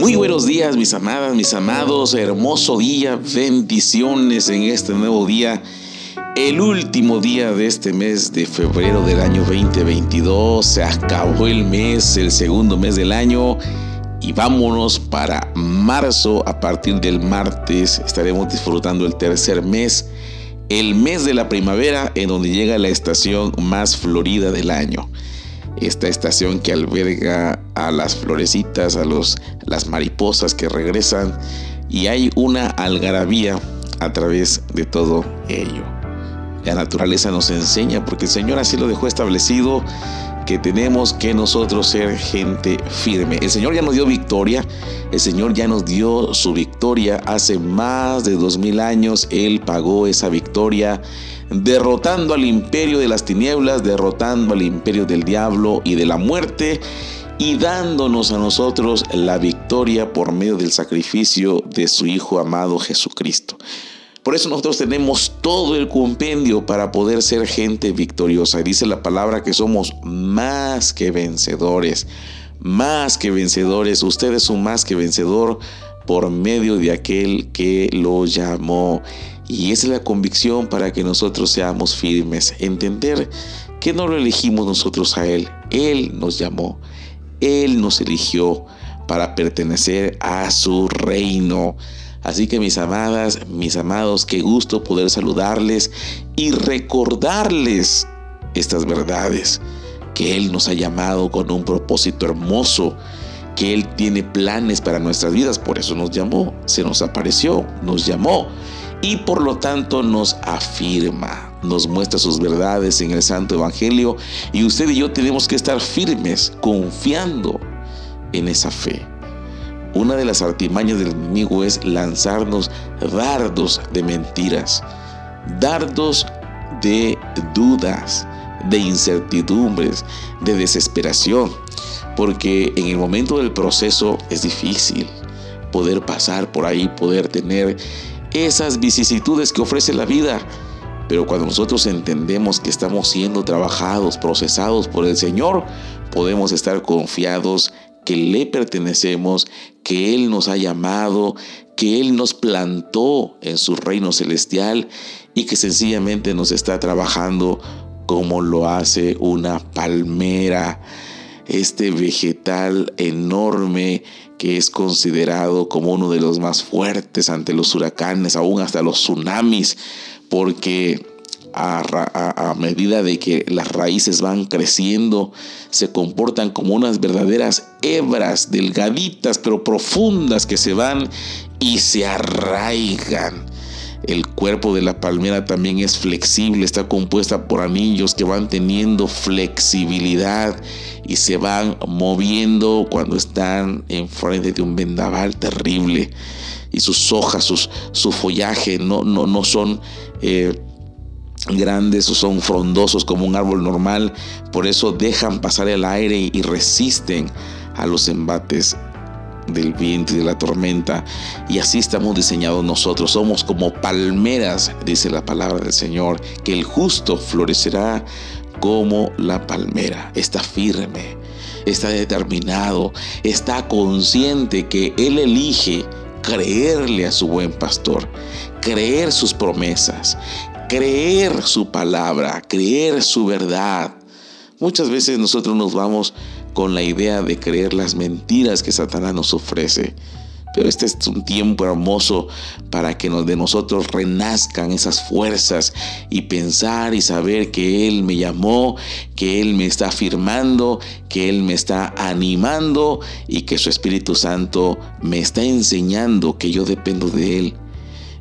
buenos días, mis amadas, mis amados. Hermoso día, bendiciones en este nuevo día. El último día de este mes de febrero del año 2022. Se acabó el mes, el segundo mes del año. Y vámonos para marzo. A partir del martes estaremos disfrutando el tercer mes. El mes de la primavera en donde llega la estación más florida del año esta estación que alberga a las florecitas, a los, las mariposas que regresan y hay una algarabía a través de todo ello. La naturaleza nos enseña, porque el Señor así lo dejó establecido, que tenemos que nosotros ser gente firme. El Señor ya nos dio victoria, el Señor ya nos dio su victoria hace más de dos mil años, Él pagó esa victoria derrotando al imperio de las tinieblas, derrotando al imperio del diablo y de la muerte y dándonos a nosotros la victoria por medio del sacrificio de su Hijo amado Jesucristo. Por eso nosotros tenemos todo el compendio para poder ser gente victoriosa. Dice la palabra que somos más que vencedores. Más que vencedores. Ustedes son más que vencedor por medio de aquel que lo llamó. Y esa es la convicción para que nosotros seamos firmes. Entender que no lo elegimos nosotros a Él. Él nos llamó. Él nos eligió para pertenecer a su reino. Así que mis amadas, mis amados, qué gusto poder saludarles y recordarles estas verdades, que Él nos ha llamado con un propósito hermoso, que Él tiene planes para nuestras vidas, por eso nos llamó, se nos apareció, nos llamó y por lo tanto nos afirma, nos muestra sus verdades en el Santo Evangelio y usted y yo tenemos que estar firmes, confiando en esa fe. Una de las artimañas del enemigo es lanzarnos dardos de mentiras, dardos de dudas, de incertidumbres, de desesperación, porque en el momento del proceso es difícil poder pasar por ahí, poder tener esas vicisitudes que ofrece la vida. Pero cuando nosotros entendemos que estamos siendo trabajados, procesados por el Señor, podemos estar confiados que le pertenecemos, que Él nos ha llamado, que Él nos plantó en su reino celestial y que sencillamente nos está trabajando como lo hace una palmera, este vegetal enorme que es considerado como uno de los más fuertes ante los huracanes, aún hasta los tsunamis, porque a, medida de que las raíces van creciendo, se comportan como unas verdaderas hebras delgaditas pero profundas que se van y se arraigan. El cuerpo de la palmera también es flexible, está compuesta por anillos que van teniendo flexibilidad y se van moviendo cuando están enfrente de un vendaval terrible. Y sus hojas, sus, su follaje no, no, no son... Eh, grandes o son frondosos como un árbol normal, por eso dejan pasar el aire y resisten a los embates del viento y de la tormenta. Y así estamos diseñados nosotros. Somos como palmeras, dice la palabra del Señor, que el justo florecerá como la palmera. Está firme, está determinado, está consciente que Él elige creerle a su buen pastor, creer sus promesas, creer su palabra, creer su verdad. Muchas veces nosotros nos vamos con la idea de creer las mentiras que Satanás nos ofrece. Pero este es un tiempo hermoso para que de nosotros renazcan esas fuerzas y pensar y saber que Él me llamó, que Él me está afirmando, que Él me está animando y que su Espíritu Santo me está enseñando que yo dependo de Él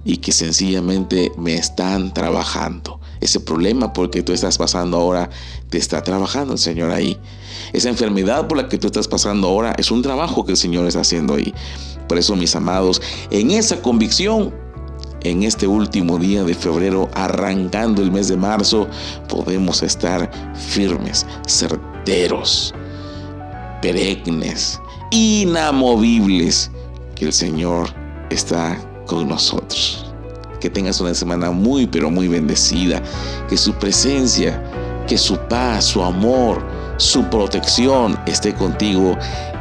y que sencillamente me están trabajando. Ese problema porque tú estás pasando ahora, te está trabajando el Señor ahí. Esa enfermedad por la que tú estás pasando ahora es un trabajo que el Señor está haciendo ahí. Por eso, mis amados, en esa convicción, en este último día de febrero, arrancando el mes de marzo, podemos estar firmes, certeros, perennes, inamovibles, que el Señor está con nosotros. Que tengas una semana muy, pero muy bendecida. Que su presencia, que su paz, su amor, su protección esté contigo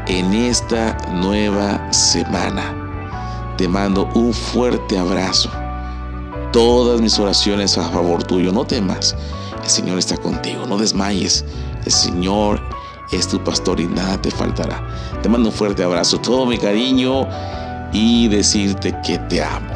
en esta nueva semana. Te mando un fuerte abrazo. Todas mis oraciones a favor tuyo. No temas. El Señor está contigo. No desmayes. El Señor es tu pastor y nada te faltará. Te mando un fuerte abrazo. Todo mi cariño y decirte que te amo.